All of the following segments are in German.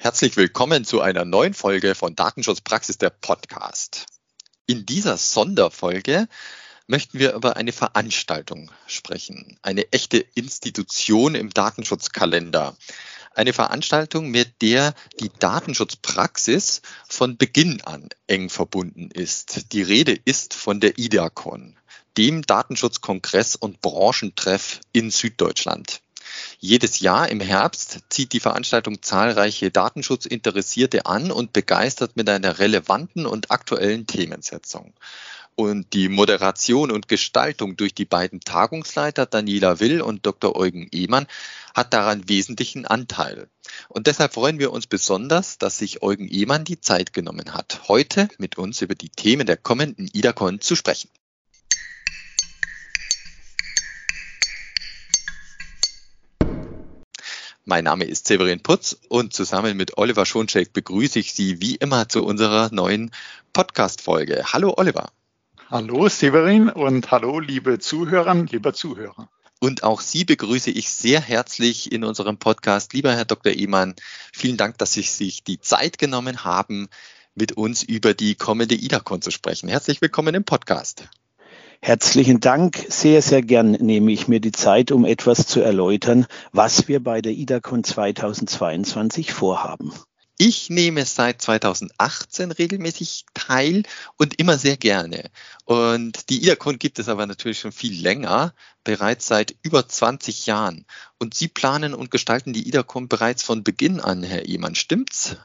Herzlich willkommen zu einer neuen Folge von Datenschutzpraxis der Podcast. In dieser Sonderfolge möchten wir über eine Veranstaltung sprechen, eine echte Institution im Datenschutzkalender. Eine Veranstaltung, mit der die Datenschutzpraxis von Beginn an eng verbunden ist. Die Rede ist von der IDACON, dem Datenschutzkongress und Branchentreff in Süddeutschland. Jedes Jahr im Herbst zieht die Veranstaltung zahlreiche Datenschutzinteressierte an und begeistert mit einer relevanten und aktuellen Themensetzung. Und die Moderation und Gestaltung durch die beiden Tagungsleiter Daniela Will und Dr. Eugen Ehmann hat daran wesentlichen Anteil. Und deshalb freuen wir uns besonders, dass sich Eugen Ehmann die Zeit genommen hat, heute mit uns über die Themen der kommenden IDACON zu sprechen. Mein Name ist Severin Putz und zusammen mit Oliver Schoncheck begrüße ich Sie wie immer zu unserer neuen Podcast-Folge. Hallo Oliver. Hallo Severin und hallo liebe Zuhörerinnen, lieber Zuhörer. Und auch Sie begrüße ich sehr herzlich in unserem Podcast. Lieber Herr Dr. Ehmann, vielen Dank, dass Sie sich die Zeit genommen haben, mit uns über die kommende IDACON zu sprechen. Herzlich willkommen im Podcast. Herzlichen Dank. Sehr, sehr gern nehme ich mir die Zeit, um etwas zu erläutern, was wir bei der IDACON 2022 vorhaben. Ich nehme seit 2018 regelmäßig teil und immer sehr gerne. Und die IDACON gibt es aber natürlich schon viel länger, bereits seit über 20 Jahren. Und Sie planen und gestalten die IDACON bereits von Beginn an, Herr Ehmann. Stimmt's?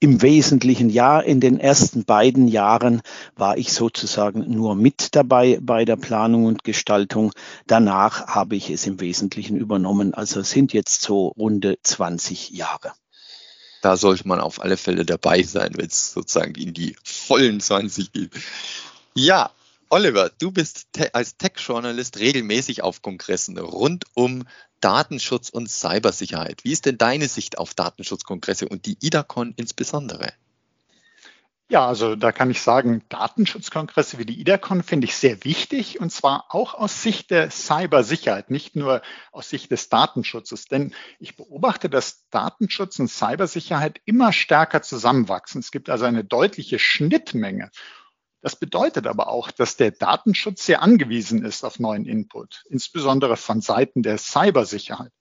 Im Wesentlichen ja, in den ersten beiden Jahren war ich sozusagen nur mit dabei bei der Planung und Gestaltung. Danach habe ich es im Wesentlichen übernommen. Also sind jetzt so runde 20 Jahre. Da sollte man auf alle Fälle dabei sein, wenn es sozusagen in die vollen 20 geht. Ja, Oliver, du bist als Tech-Journalist regelmäßig auf Kongressen rund um Datenschutz und Cybersicherheit. Wie ist denn deine Sicht auf Datenschutzkongresse und die IDACON insbesondere? Ja, also da kann ich sagen, Datenschutzkongresse wie die IDACON finde ich sehr wichtig und zwar auch aus Sicht der Cybersicherheit, nicht nur aus Sicht des Datenschutzes. Denn ich beobachte, dass Datenschutz und Cybersicherheit immer stärker zusammenwachsen. Es gibt also eine deutliche Schnittmenge. Das bedeutet aber auch, dass der Datenschutz sehr angewiesen ist auf neuen Input, insbesondere von Seiten der Cybersicherheit.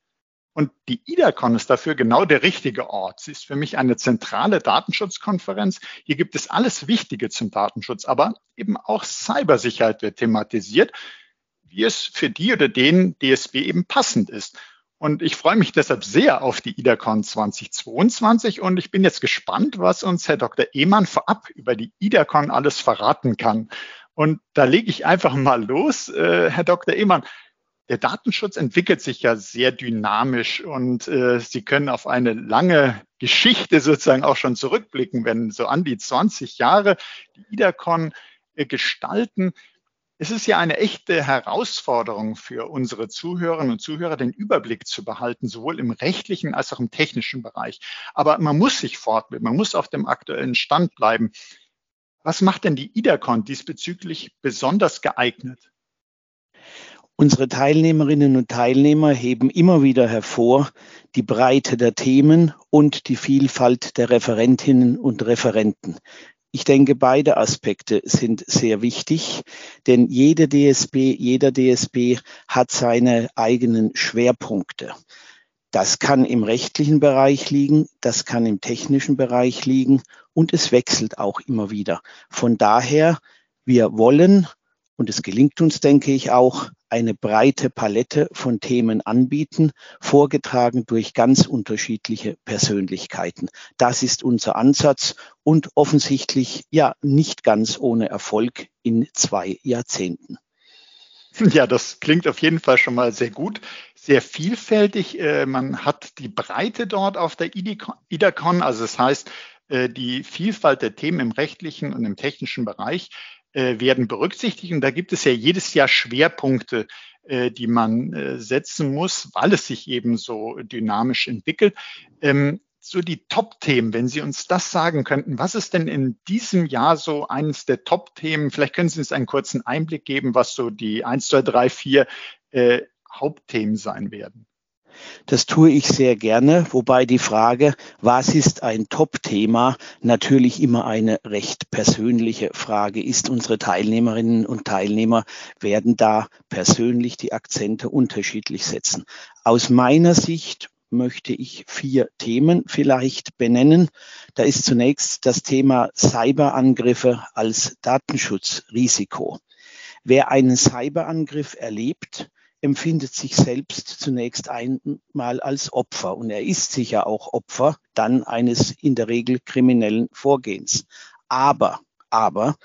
Und die IDACON ist dafür genau der richtige Ort. Sie ist für mich eine zentrale Datenschutzkonferenz. Hier gibt es alles Wichtige zum Datenschutz, aber eben auch Cybersicherheit wird thematisiert, wie es für die oder den DSB eben passend ist. Und ich freue mich deshalb sehr auf die IDACON 2022 und ich bin jetzt gespannt, was uns Herr Dr. Ehmann vorab über die IDACON alles verraten kann. Und da lege ich einfach mal los, äh, Herr Dr. Ehmann. Der Datenschutz entwickelt sich ja sehr dynamisch und äh, Sie können auf eine lange Geschichte sozusagen auch schon zurückblicken, wenn so an die 20 Jahre die IDACON äh, gestalten. Es ist ja eine echte Herausforderung für unsere Zuhörerinnen und Zuhörer, den Überblick zu behalten, sowohl im rechtlichen als auch im technischen Bereich. Aber man muss sich fortbilden, man muss auf dem aktuellen Stand bleiben. Was macht denn die IDACON diesbezüglich besonders geeignet? Unsere Teilnehmerinnen und Teilnehmer heben immer wieder hervor die Breite der Themen und die Vielfalt der Referentinnen und Referenten. Ich denke, beide Aspekte sind sehr wichtig, denn jede DSB, jeder DSB hat seine eigenen Schwerpunkte. Das kann im rechtlichen Bereich liegen, das kann im technischen Bereich liegen und es wechselt auch immer wieder. Von daher, wir wollen, und es gelingt uns, denke ich, auch, eine breite Palette von Themen anbieten, vorgetragen durch ganz unterschiedliche Persönlichkeiten. Das ist unser Ansatz und offensichtlich ja nicht ganz ohne Erfolg in zwei Jahrzehnten. Ja, das klingt auf jeden Fall schon mal sehr gut, sehr vielfältig. Äh, man hat die Breite dort auf der IDACON, also das heißt, äh, die Vielfalt der Themen im rechtlichen und im technischen Bereich werden berücksichtigt. Und da gibt es ja jedes Jahr Schwerpunkte, äh, die man äh, setzen muss, weil es sich eben so dynamisch entwickelt. Ähm, so die Top-Themen, wenn Sie uns das sagen könnten, was ist denn in diesem Jahr so eines der Top-Themen? Vielleicht können Sie uns einen kurzen Einblick geben, was so die 1, 2, 3, 4 äh, Hauptthemen sein werden. Das tue ich sehr gerne, wobei die Frage, was ist ein Top-Thema, natürlich immer eine recht persönliche Frage ist. Unsere Teilnehmerinnen und Teilnehmer werden da persönlich die Akzente unterschiedlich setzen. Aus meiner Sicht möchte ich vier Themen vielleicht benennen. Da ist zunächst das Thema Cyberangriffe als Datenschutzrisiko. Wer einen Cyberangriff erlebt, empfindet sich selbst zunächst einmal als Opfer und er ist sicher auch Opfer dann eines in der Regel kriminellen Vorgehens. Aber, aber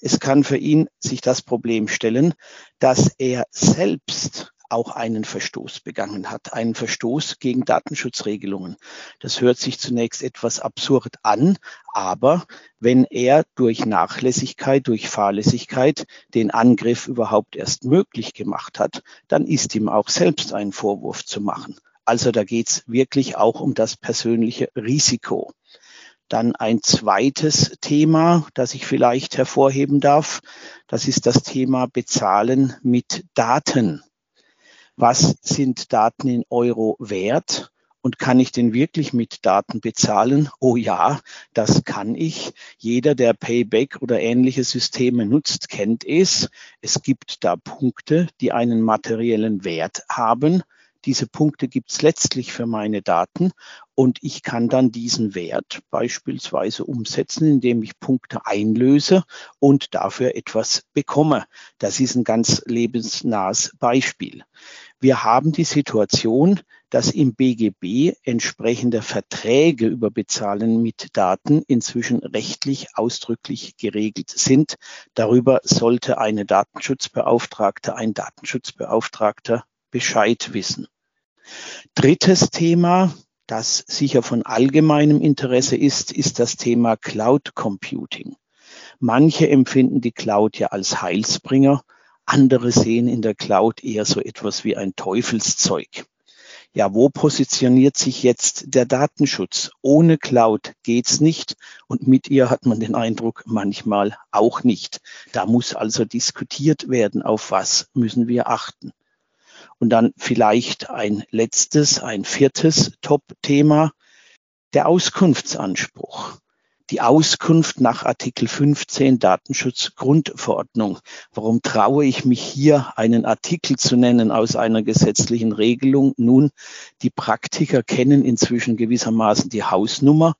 es kann für ihn sich das Problem stellen, dass er selbst auch einen Verstoß begangen hat, einen Verstoß gegen Datenschutzregelungen. Das hört sich zunächst etwas absurd an, aber wenn er durch Nachlässigkeit, durch Fahrlässigkeit den Angriff überhaupt erst möglich gemacht hat, dann ist ihm auch selbst ein Vorwurf zu machen. Also da geht es wirklich auch um das persönliche Risiko. Dann ein zweites Thema, das ich vielleicht hervorheben darf, das ist das Thema Bezahlen mit Daten was sind Daten in Euro wert und kann ich denn wirklich mit Daten bezahlen? Oh ja, das kann ich. Jeder, der Payback oder ähnliche Systeme nutzt, kennt es. Es gibt da Punkte, die einen materiellen Wert haben. Diese Punkte gibt es letztlich für meine Daten und ich kann dann diesen Wert beispielsweise umsetzen, indem ich Punkte einlöse und dafür etwas bekomme. Das ist ein ganz lebensnahes Beispiel. Wir haben die Situation, dass im BGB entsprechende Verträge über Bezahlen mit Daten inzwischen rechtlich ausdrücklich geregelt sind. Darüber sollte eine Datenschutzbeauftragte, ein Datenschutzbeauftragter Bescheid wissen. Drittes Thema, das sicher von allgemeinem Interesse ist, ist das Thema Cloud Computing. Manche empfinden die Cloud ja als Heilsbringer andere sehen in der Cloud eher so etwas wie ein Teufelszeug. Ja, wo positioniert sich jetzt der Datenschutz? Ohne Cloud geht's nicht und mit ihr hat man den Eindruck manchmal auch nicht. Da muss also diskutiert werden, auf was müssen wir achten. Und dann vielleicht ein letztes, ein viertes Top-Thema, der Auskunftsanspruch die Auskunft nach Artikel 15 Datenschutzgrundverordnung. Warum traue ich mich hier einen Artikel zu nennen aus einer gesetzlichen Regelung? Nun, die Praktiker kennen inzwischen gewissermaßen die Hausnummer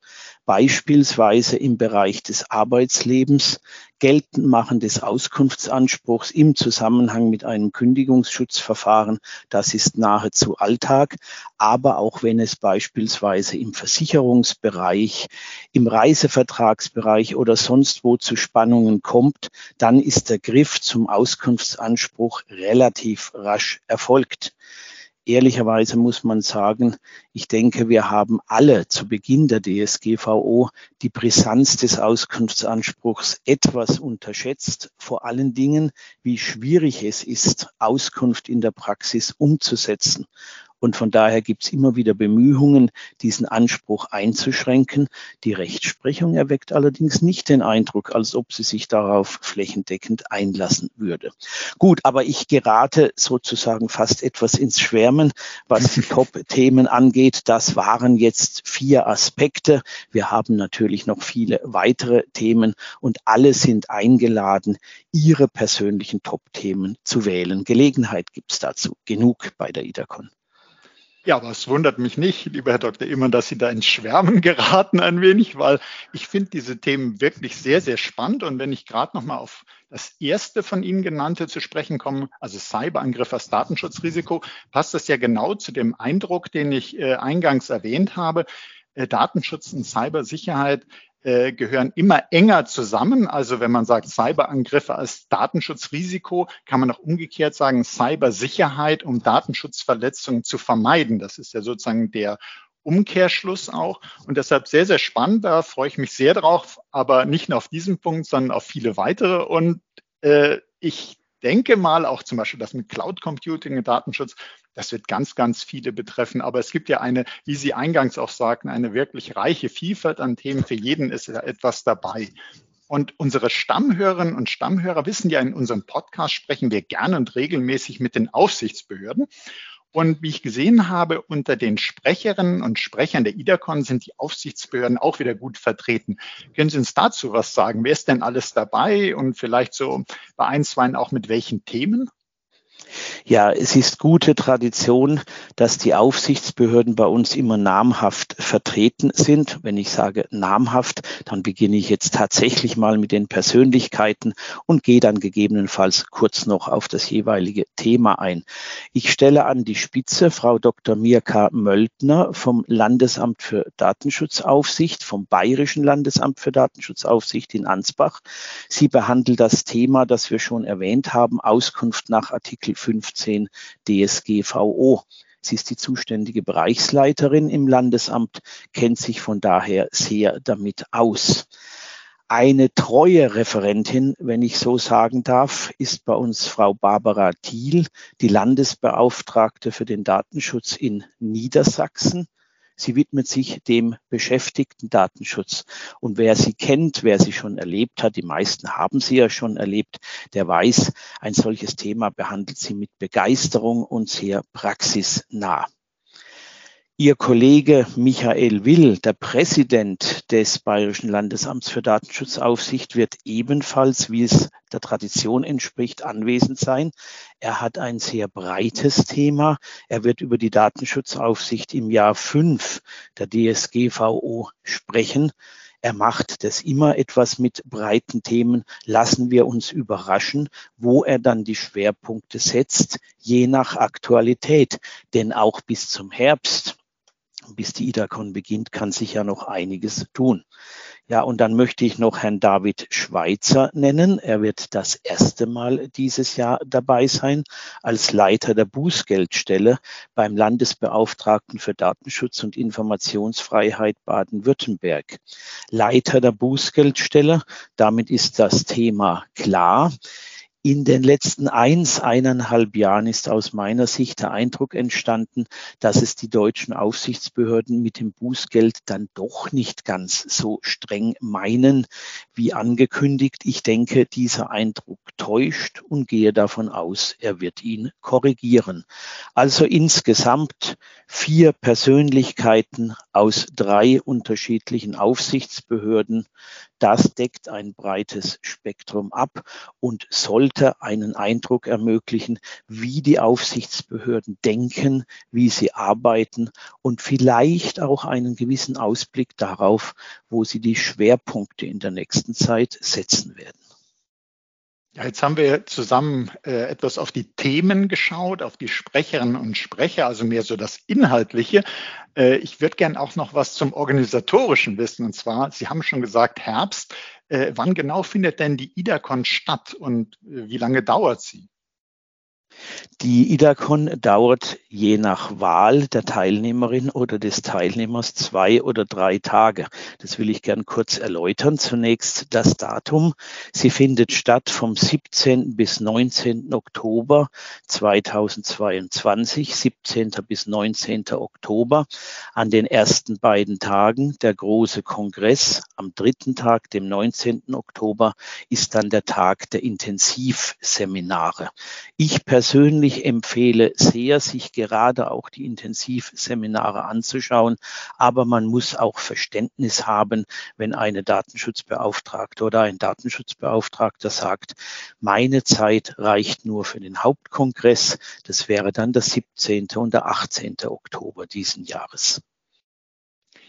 beispielsweise im Bereich des Arbeitslebens, geltend machen des Auskunftsanspruchs im Zusammenhang mit einem Kündigungsschutzverfahren, das ist nahezu Alltag, aber auch wenn es beispielsweise im Versicherungsbereich, im Reisevertragsbereich oder sonst wo zu Spannungen kommt, dann ist der Griff zum Auskunftsanspruch relativ rasch erfolgt ehrlicherweise muss man sagen, ich denke, wir haben alle zu Beginn der DSGVO die Brisanz des Auskunftsanspruchs etwas unterschätzt. Vor allen Dingen, wie schwierig es ist, Auskunft in der Praxis umzusetzen. Und von daher gibt es immer wieder Bemühungen, diesen Anspruch einzuschränken. Die Rechtsprechung erweckt allerdings nicht den Eindruck, als ob sie sich darauf flächendeckend einlassen würde. Gut, aber ich gerate sozusagen fast etwas ins Schwärmen, was die Top-Themen angeht. Das waren jetzt vier Aspekte. Wir haben natürlich noch viele weitere Themen und alle sind eingeladen, ihre persönlichen Top-Themen zu wählen. Gelegenheit gibt es dazu genug bei der IDACON. Ja, aber es wundert mich nicht, lieber Herr Dr. Immer, dass Sie da ins Schwärmen geraten ein wenig, weil ich finde diese Themen wirklich sehr, sehr spannend. Und wenn ich gerade nochmal auf das erste von Ihnen genannte zu sprechen komme, also Cyberangriff als Datenschutzrisiko, passt das ja genau zu dem Eindruck, den ich äh, eingangs erwähnt habe. Äh, Datenschutz und Cybersicherheit äh, gehören immer enger zusammen. Also wenn man sagt Cyberangriffe als Datenschutzrisiko, kann man auch umgekehrt sagen Cybersicherheit, um Datenschutzverletzungen zu vermeiden. Das ist ja sozusagen der Umkehrschluss auch. Und deshalb sehr, sehr spannend. Da freue ich mich sehr drauf, aber nicht nur auf diesen Punkt, sondern auf viele weitere. Und äh, ich denke mal auch zum Beispiel das mit Cloud Computing und Datenschutz, das wird ganz, ganz viele betreffen. Aber es gibt ja eine, wie Sie eingangs auch sagten, eine wirklich reiche Vielfalt an Themen. Für jeden ist ja etwas dabei. Und unsere Stammhörerinnen und Stammhörer wissen ja, in unserem Podcast sprechen wir gerne und regelmäßig mit den Aufsichtsbehörden. Und wie ich gesehen habe, unter den Sprecherinnen und Sprechern der IDACON sind die Aufsichtsbehörden auch wieder gut vertreten. Können Sie uns dazu was sagen? Wer ist denn alles dabei und vielleicht so bei ein, zwei auch mit welchen Themen? Ja, es ist gute Tradition, dass die Aufsichtsbehörden bei uns immer namhaft vertreten sind. Wenn ich sage namhaft, dann beginne ich jetzt tatsächlich mal mit den Persönlichkeiten und gehe dann gegebenenfalls kurz noch auf das jeweilige Thema ein. Ich stelle an die Spitze Frau Dr. Mirka Möldner vom Landesamt für Datenschutzaufsicht, vom Bayerischen Landesamt für Datenschutzaufsicht in Ansbach. Sie behandelt das Thema, das wir schon erwähnt haben, Auskunft nach Artikel 15 DSGVO. Sie ist die zuständige Bereichsleiterin im Landesamt, kennt sich von daher sehr damit aus. Eine treue Referentin, wenn ich so sagen darf, ist bei uns Frau Barbara Thiel, die Landesbeauftragte für den Datenschutz in Niedersachsen. Sie widmet sich dem beschäftigten Datenschutz. Und wer sie kennt, wer sie schon erlebt hat, die meisten haben sie ja schon erlebt, der weiß, ein solches Thema behandelt sie mit Begeisterung und sehr praxisnah. Ihr Kollege Michael Will, der Präsident des Bayerischen Landesamts für Datenschutzaufsicht, wird ebenfalls, wie es der Tradition entspricht, anwesend sein. Er hat ein sehr breites Thema. Er wird über die Datenschutzaufsicht im Jahr fünf der DSGVO sprechen. Er macht das immer etwas mit breiten Themen. Lassen wir uns überraschen, wo er dann die Schwerpunkte setzt, je nach Aktualität. Denn auch bis zum Herbst bis die IDACON beginnt, kann sich ja noch einiges tun. Ja, und dann möchte ich noch Herrn David Schweitzer nennen. Er wird das erste Mal dieses Jahr dabei sein als Leiter der Bußgeldstelle beim Landesbeauftragten für Datenschutz und Informationsfreiheit Baden-Württemberg. Leiter der Bußgeldstelle, damit ist das Thema klar. In den letzten eins, eineinhalb Jahren ist aus meiner Sicht der Eindruck entstanden, dass es die deutschen Aufsichtsbehörden mit dem Bußgeld dann doch nicht ganz so streng meinen wie angekündigt. Ich denke, dieser Eindruck täuscht und gehe davon aus, er wird ihn korrigieren. Also insgesamt vier Persönlichkeiten aus drei unterschiedlichen Aufsichtsbehörden. Das deckt ein breites Spektrum ab und sollte einen Eindruck ermöglichen, wie die Aufsichtsbehörden denken, wie sie arbeiten und vielleicht auch einen gewissen Ausblick darauf, wo sie die Schwerpunkte in der nächsten Zeit setzen werden. Jetzt haben wir zusammen äh, etwas auf die Themen geschaut, auf die Sprecherinnen und Sprecher, also mehr so das Inhaltliche. Äh, ich würde gern auch noch was zum Organisatorischen wissen. Und zwar, Sie haben schon gesagt, Herbst. Äh, wann genau findet denn die IDACON statt und äh, wie lange dauert sie? Die IDACON dauert je nach Wahl der Teilnehmerin oder des Teilnehmers zwei oder drei Tage. Das will ich gern kurz erläutern. Zunächst das Datum. Sie findet statt vom 17. bis 19. Oktober 2022, 17. bis 19. Oktober. An den ersten beiden Tagen der große Kongress. Am dritten Tag, dem 19. Oktober, ist dann der Tag der Intensivseminare. Ich persönlich persönlich empfehle sehr, sich gerade auch die Intensivseminare anzuschauen. Aber man muss auch Verständnis haben, wenn eine Datenschutzbeauftragte oder ein Datenschutzbeauftragter sagt, meine Zeit reicht nur für den Hauptkongress. Das wäre dann der 17. und der 18. Oktober diesen Jahres.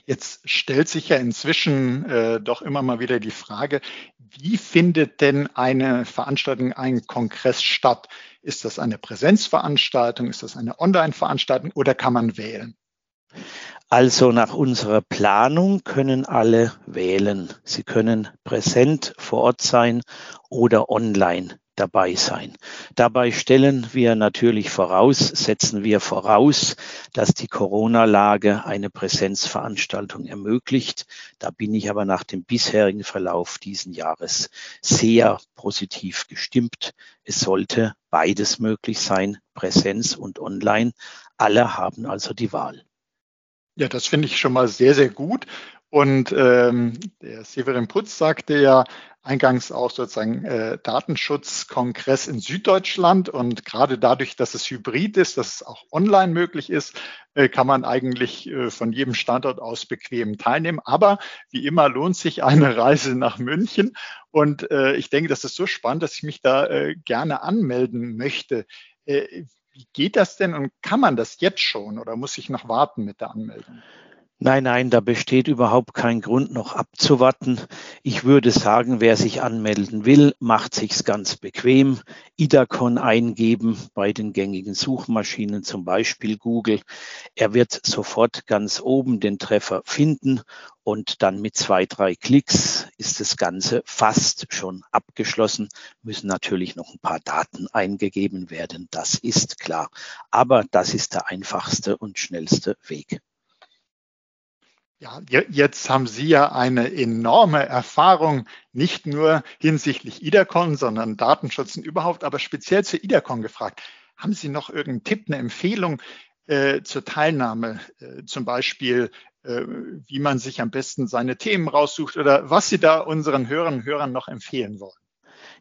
Jetzt stellt sich ja inzwischen äh, doch immer mal wieder die Frage, wie findet denn eine Veranstaltung, ein Kongress statt? Ist das eine Präsenzveranstaltung? Ist das eine Online-Veranstaltung oder kann man wählen? Also nach unserer Planung können alle wählen. Sie können präsent vor Ort sein oder online dabei sein. Dabei stellen wir natürlich voraus, setzen wir voraus, dass die Corona-Lage eine Präsenzveranstaltung ermöglicht. Da bin ich aber nach dem bisherigen Verlauf diesen Jahres sehr positiv gestimmt. Es sollte beides möglich sein, Präsenz und Online. Alle haben also die Wahl. Ja, das finde ich schon mal sehr, sehr gut. Und ähm, der Severin Putz sagte ja, eingangs auch sozusagen äh, Datenschutzkongress in Süddeutschland und gerade dadurch, dass es hybrid ist, dass es auch online möglich ist, äh, kann man eigentlich äh, von jedem Standort aus bequem teilnehmen. Aber wie immer lohnt sich eine Reise nach München und äh, ich denke, das ist so spannend, dass ich mich da äh, gerne anmelden möchte. Äh, wie geht das denn und kann man das jetzt schon oder muss ich noch warten mit der Anmeldung? Nein, nein, da besteht überhaupt kein Grund noch abzuwarten. Ich würde sagen, wer sich anmelden will, macht sich's ganz bequem. Idacon eingeben bei den gängigen Suchmaschinen, zum Beispiel Google. Er wird sofort ganz oben den Treffer finden und dann mit zwei, drei Klicks ist das Ganze fast schon abgeschlossen. Müssen natürlich noch ein paar Daten eingegeben werden, das ist klar. Aber das ist der einfachste und schnellste Weg. Ja, jetzt haben Sie ja eine enorme Erfahrung, nicht nur hinsichtlich IDACON, sondern Datenschützen überhaupt, aber speziell zu IDACON gefragt. Haben Sie noch irgendeinen Tipp, eine Empfehlung äh, zur Teilnahme? Äh, zum Beispiel, äh, wie man sich am besten seine Themen raussucht oder was Sie da unseren Hörern und Hörern noch empfehlen wollen?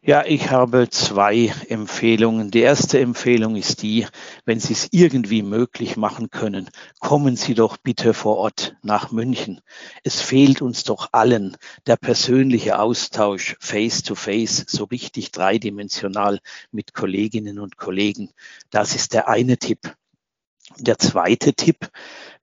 Ja, ich habe zwei Empfehlungen. Die erste Empfehlung ist die, wenn Sie es irgendwie möglich machen können, kommen Sie doch bitte vor Ort nach München. Es fehlt uns doch allen der persönliche Austausch face to face, so richtig dreidimensional mit Kolleginnen und Kollegen. Das ist der eine Tipp. Der zweite Tipp,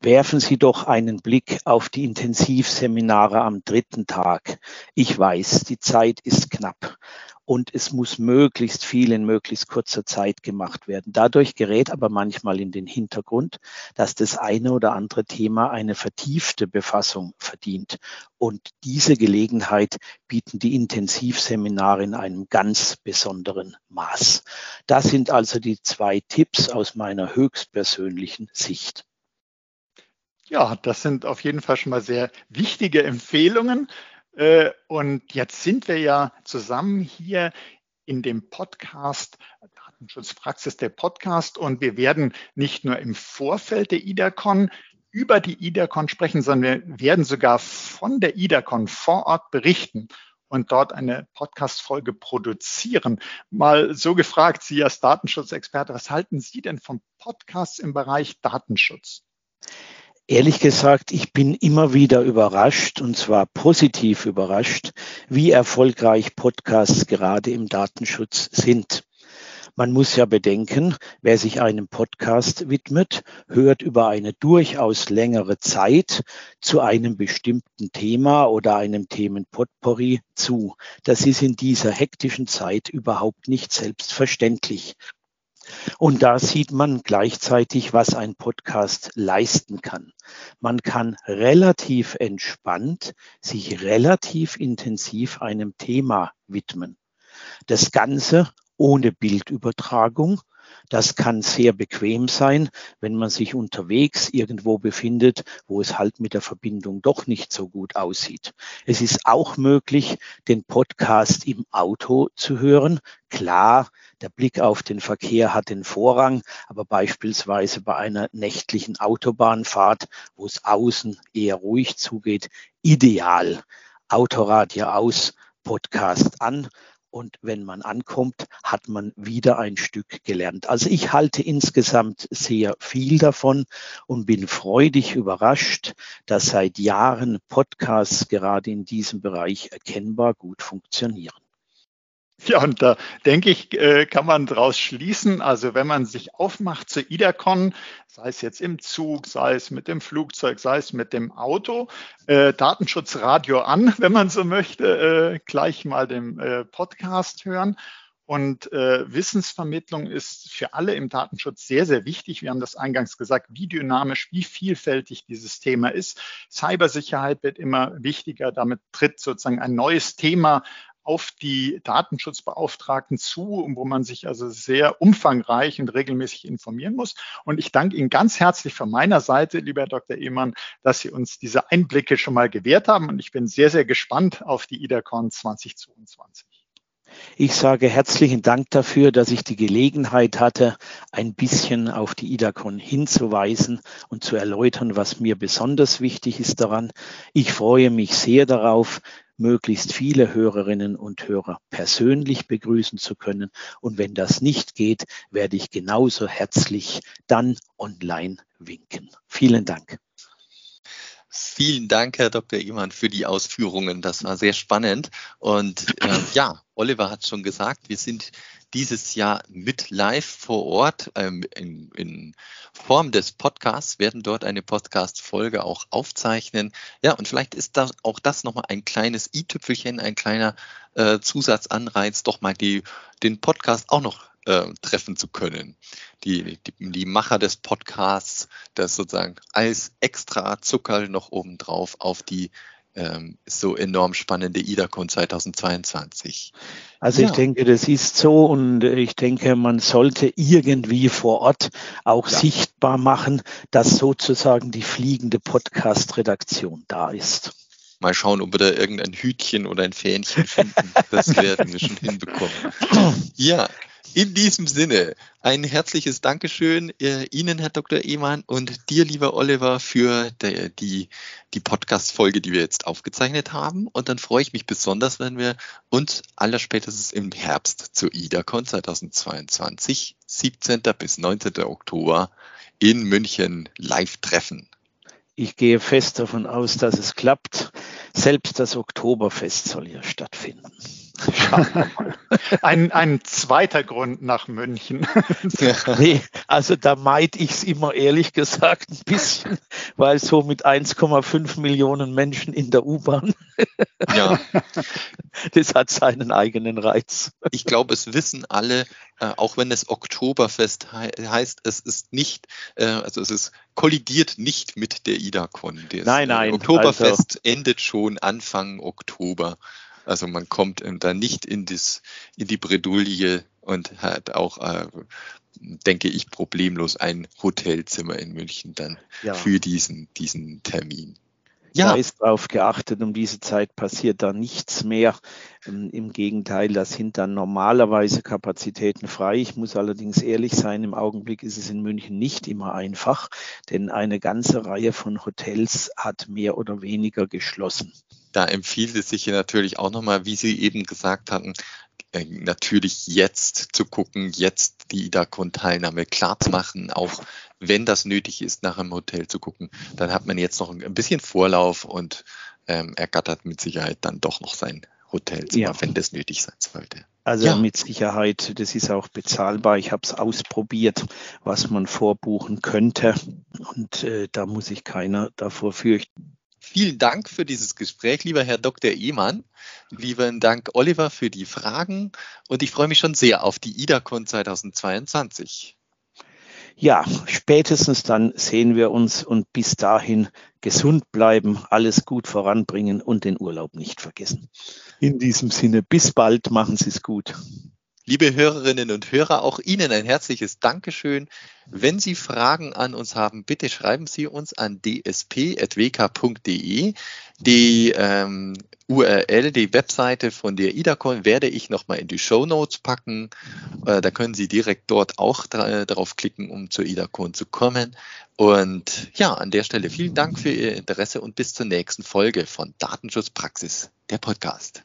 werfen Sie doch einen Blick auf die Intensivseminare am dritten Tag. Ich weiß, die Zeit ist knapp und es muss möglichst viel in möglichst kurzer Zeit gemacht werden. Dadurch gerät aber manchmal in den Hintergrund, dass das eine oder andere Thema eine vertiefte Befassung verdient. Und diese Gelegenheit bieten die Intensivseminare in einem ganz besonderen Maß. Das sind also die zwei Tipps aus meiner höchstpersönlichen Sicht. Ja, das sind auf jeden Fall schon mal sehr wichtige Empfehlungen. Äh, und jetzt sind wir ja zusammen hier in dem Podcast Datenschutzpraxis der Podcast und wir werden nicht nur im Vorfeld der IDACON über die IDACON sprechen, sondern wir werden sogar von der IDACON vor Ort berichten und dort eine Podcast-Folge produzieren. Mal so gefragt, Sie als Datenschutzexperte, was halten Sie denn vom Podcast im Bereich Datenschutz? Ehrlich gesagt, ich bin immer wieder überrascht, und zwar positiv überrascht, wie erfolgreich Podcasts gerade im Datenschutz sind. Man muss ja bedenken, wer sich einem Podcast widmet, hört über eine durchaus längere Zeit zu einem bestimmten Thema oder einem Themenpotpourri zu. Das ist in dieser hektischen Zeit überhaupt nicht selbstverständlich. Und da sieht man gleichzeitig, was ein Podcast leisten kann. Man kann relativ entspannt sich relativ intensiv einem Thema widmen. Das Ganze ohne Bildübertragung. Das kann sehr bequem sein, wenn man sich unterwegs irgendwo befindet, wo es halt mit der Verbindung doch nicht so gut aussieht. Es ist auch möglich, den Podcast im Auto zu hören. Klar, der Blick auf den Verkehr hat den Vorrang, aber beispielsweise bei einer nächtlichen Autobahnfahrt, wo es außen eher ruhig zugeht, ideal. Autoradio aus, Podcast an und wenn man ankommt, hat man wieder ein Stück gelernt. Also ich halte insgesamt sehr viel davon und bin freudig überrascht, dass seit Jahren Podcasts gerade in diesem Bereich erkennbar gut funktionieren. Ja, und da denke ich, äh, kann man daraus schließen, also wenn man sich aufmacht zu IDACON, sei es jetzt im Zug, sei es mit dem Flugzeug, sei es mit dem Auto, äh, Datenschutzradio an, wenn man so möchte, äh, gleich mal den äh, Podcast hören. Und äh, Wissensvermittlung ist für alle im Datenschutz sehr, sehr wichtig. Wir haben das eingangs gesagt, wie dynamisch, wie vielfältig dieses Thema ist. Cybersicherheit wird immer wichtiger. Damit tritt sozusagen ein neues Thema auf die Datenschutzbeauftragten zu, wo man sich also sehr umfangreich und regelmäßig informieren muss. Und ich danke Ihnen ganz herzlich von meiner Seite, lieber Herr Dr. Ehmann, dass Sie uns diese Einblicke schon mal gewährt haben. Und ich bin sehr, sehr gespannt auf die IDACON 2022. Ich sage herzlichen Dank dafür, dass ich die Gelegenheit hatte, ein bisschen auf die IDACON hinzuweisen und zu erläutern, was mir besonders wichtig ist daran. Ich freue mich sehr darauf, möglichst viele Hörerinnen und Hörer persönlich begrüßen zu können. Und wenn das nicht geht, werde ich genauso herzlich dann online winken. Vielen Dank. Vielen Dank, Herr Dr. Iman, für die Ausführungen. Das war sehr spannend. Und äh, ja, Oliver hat schon gesagt, wir sind dieses Jahr mit live vor Ort ähm, in, in, Form des Podcasts, werden dort eine Podcast-Folge auch aufzeichnen. Ja, und vielleicht ist da auch das nochmal ein kleines i-Tüpfelchen, ein kleiner äh, Zusatzanreiz, doch mal die, den Podcast auch noch äh, treffen zu können. Die, die, die Macher des Podcasts, das sozusagen als extra Zuckerl noch obendrauf auf die ähm, so enorm spannende IDACON 2022. Also ja. ich denke, das ist so und ich denke, man sollte irgendwie vor Ort auch ja. sichtbar machen, dass sozusagen die fliegende Podcast-Redaktion da ist. Mal schauen, ob wir da irgendein Hütchen oder ein Fähnchen finden. Das werden wir schon hinbekommen. Ja, in diesem Sinne, ein herzliches Dankeschön äh, Ihnen, Herr Dr. Ehmann, und dir, lieber Oliver, für die, die, Podcast-Folge, die wir jetzt aufgezeichnet haben. Und dann freue ich mich besonders, wenn wir uns allerspätestens im Herbst zur IDACON 2022, 17. bis 19. Oktober in München live treffen. Ich gehe fest davon aus, dass es klappt. Selbst das Oktoberfest soll ja stattfinden. ein, ein zweiter Grund nach München. nee, also da meide ich es immer ehrlich gesagt ein bisschen, weil so mit 1,5 Millionen Menschen in der U-Bahn, ja. das hat seinen eigenen Reiz. Ich glaube, es wissen alle, äh, auch wenn es Oktoberfest he heißt, es ist nicht, äh, also es ist kollidiert nicht mit der IDACON. Nein, nein. Oktoberfest also, endet schon Anfang Oktober. Also man kommt da nicht in, das, in die Bredouille und hat auch, äh, denke ich, problemlos ein Hotelzimmer in München dann ja. für diesen, diesen Termin. Ja. Da ist darauf geachtet, um diese Zeit passiert da nichts mehr. Ähm, Im Gegenteil, da sind dann normalerweise Kapazitäten frei. Ich muss allerdings ehrlich sein, im Augenblick ist es in München nicht immer einfach, denn eine ganze Reihe von Hotels hat mehr oder weniger geschlossen da empfiehlt es sich hier natürlich auch nochmal, wie Sie eben gesagt hatten, natürlich jetzt zu gucken, jetzt die IDACON-Teilnahme klar zu machen, auch wenn das nötig ist, nach einem Hotel zu gucken, dann hat man jetzt noch ein bisschen Vorlauf und ähm, ergattert mit Sicherheit dann doch noch sein Hotelzimmer, ja. wenn das nötig sein sollte. Also ja. mit Sicherheit, das ist auch bezahlbar. Ich habe es ausprobiert, was man vorbuchen könnte. Und äh, da muss sich keiner davor fürchten. Vielen Dank für dieses Gespräch, lieber Herr Dr. Ehmann. Lieben Dank, Oliver, für die Fragen. Und ich freue mich schon sehr auf die IDACON 2022. Ja, spätestens dann sehen wir uns und bis dahin gesund bleiben, alles gut voranbringen und den Urlaub nicht vergessen. In diesem Sinne, bis bald, machen Sie es gut. Liebe Hörerinnen und Hörer, auch Ihnen ein herzliches Dankeschön. Wenn Sie Fragen an uns haben, bitte schreiben Sie uns an dsp.wk.de. Die ähm, URL, die Webseite von der IDACON werde ich nochmal in die Show Notes packen. Äh, da können Sie direkt dort auch drauf klicken, um zur IDACON zu kommen. Und ja, an der Stelle vielen Dank für Ihr Interesse und bis zur nächsten Folge von Datenschutzpraxis, der Podcast.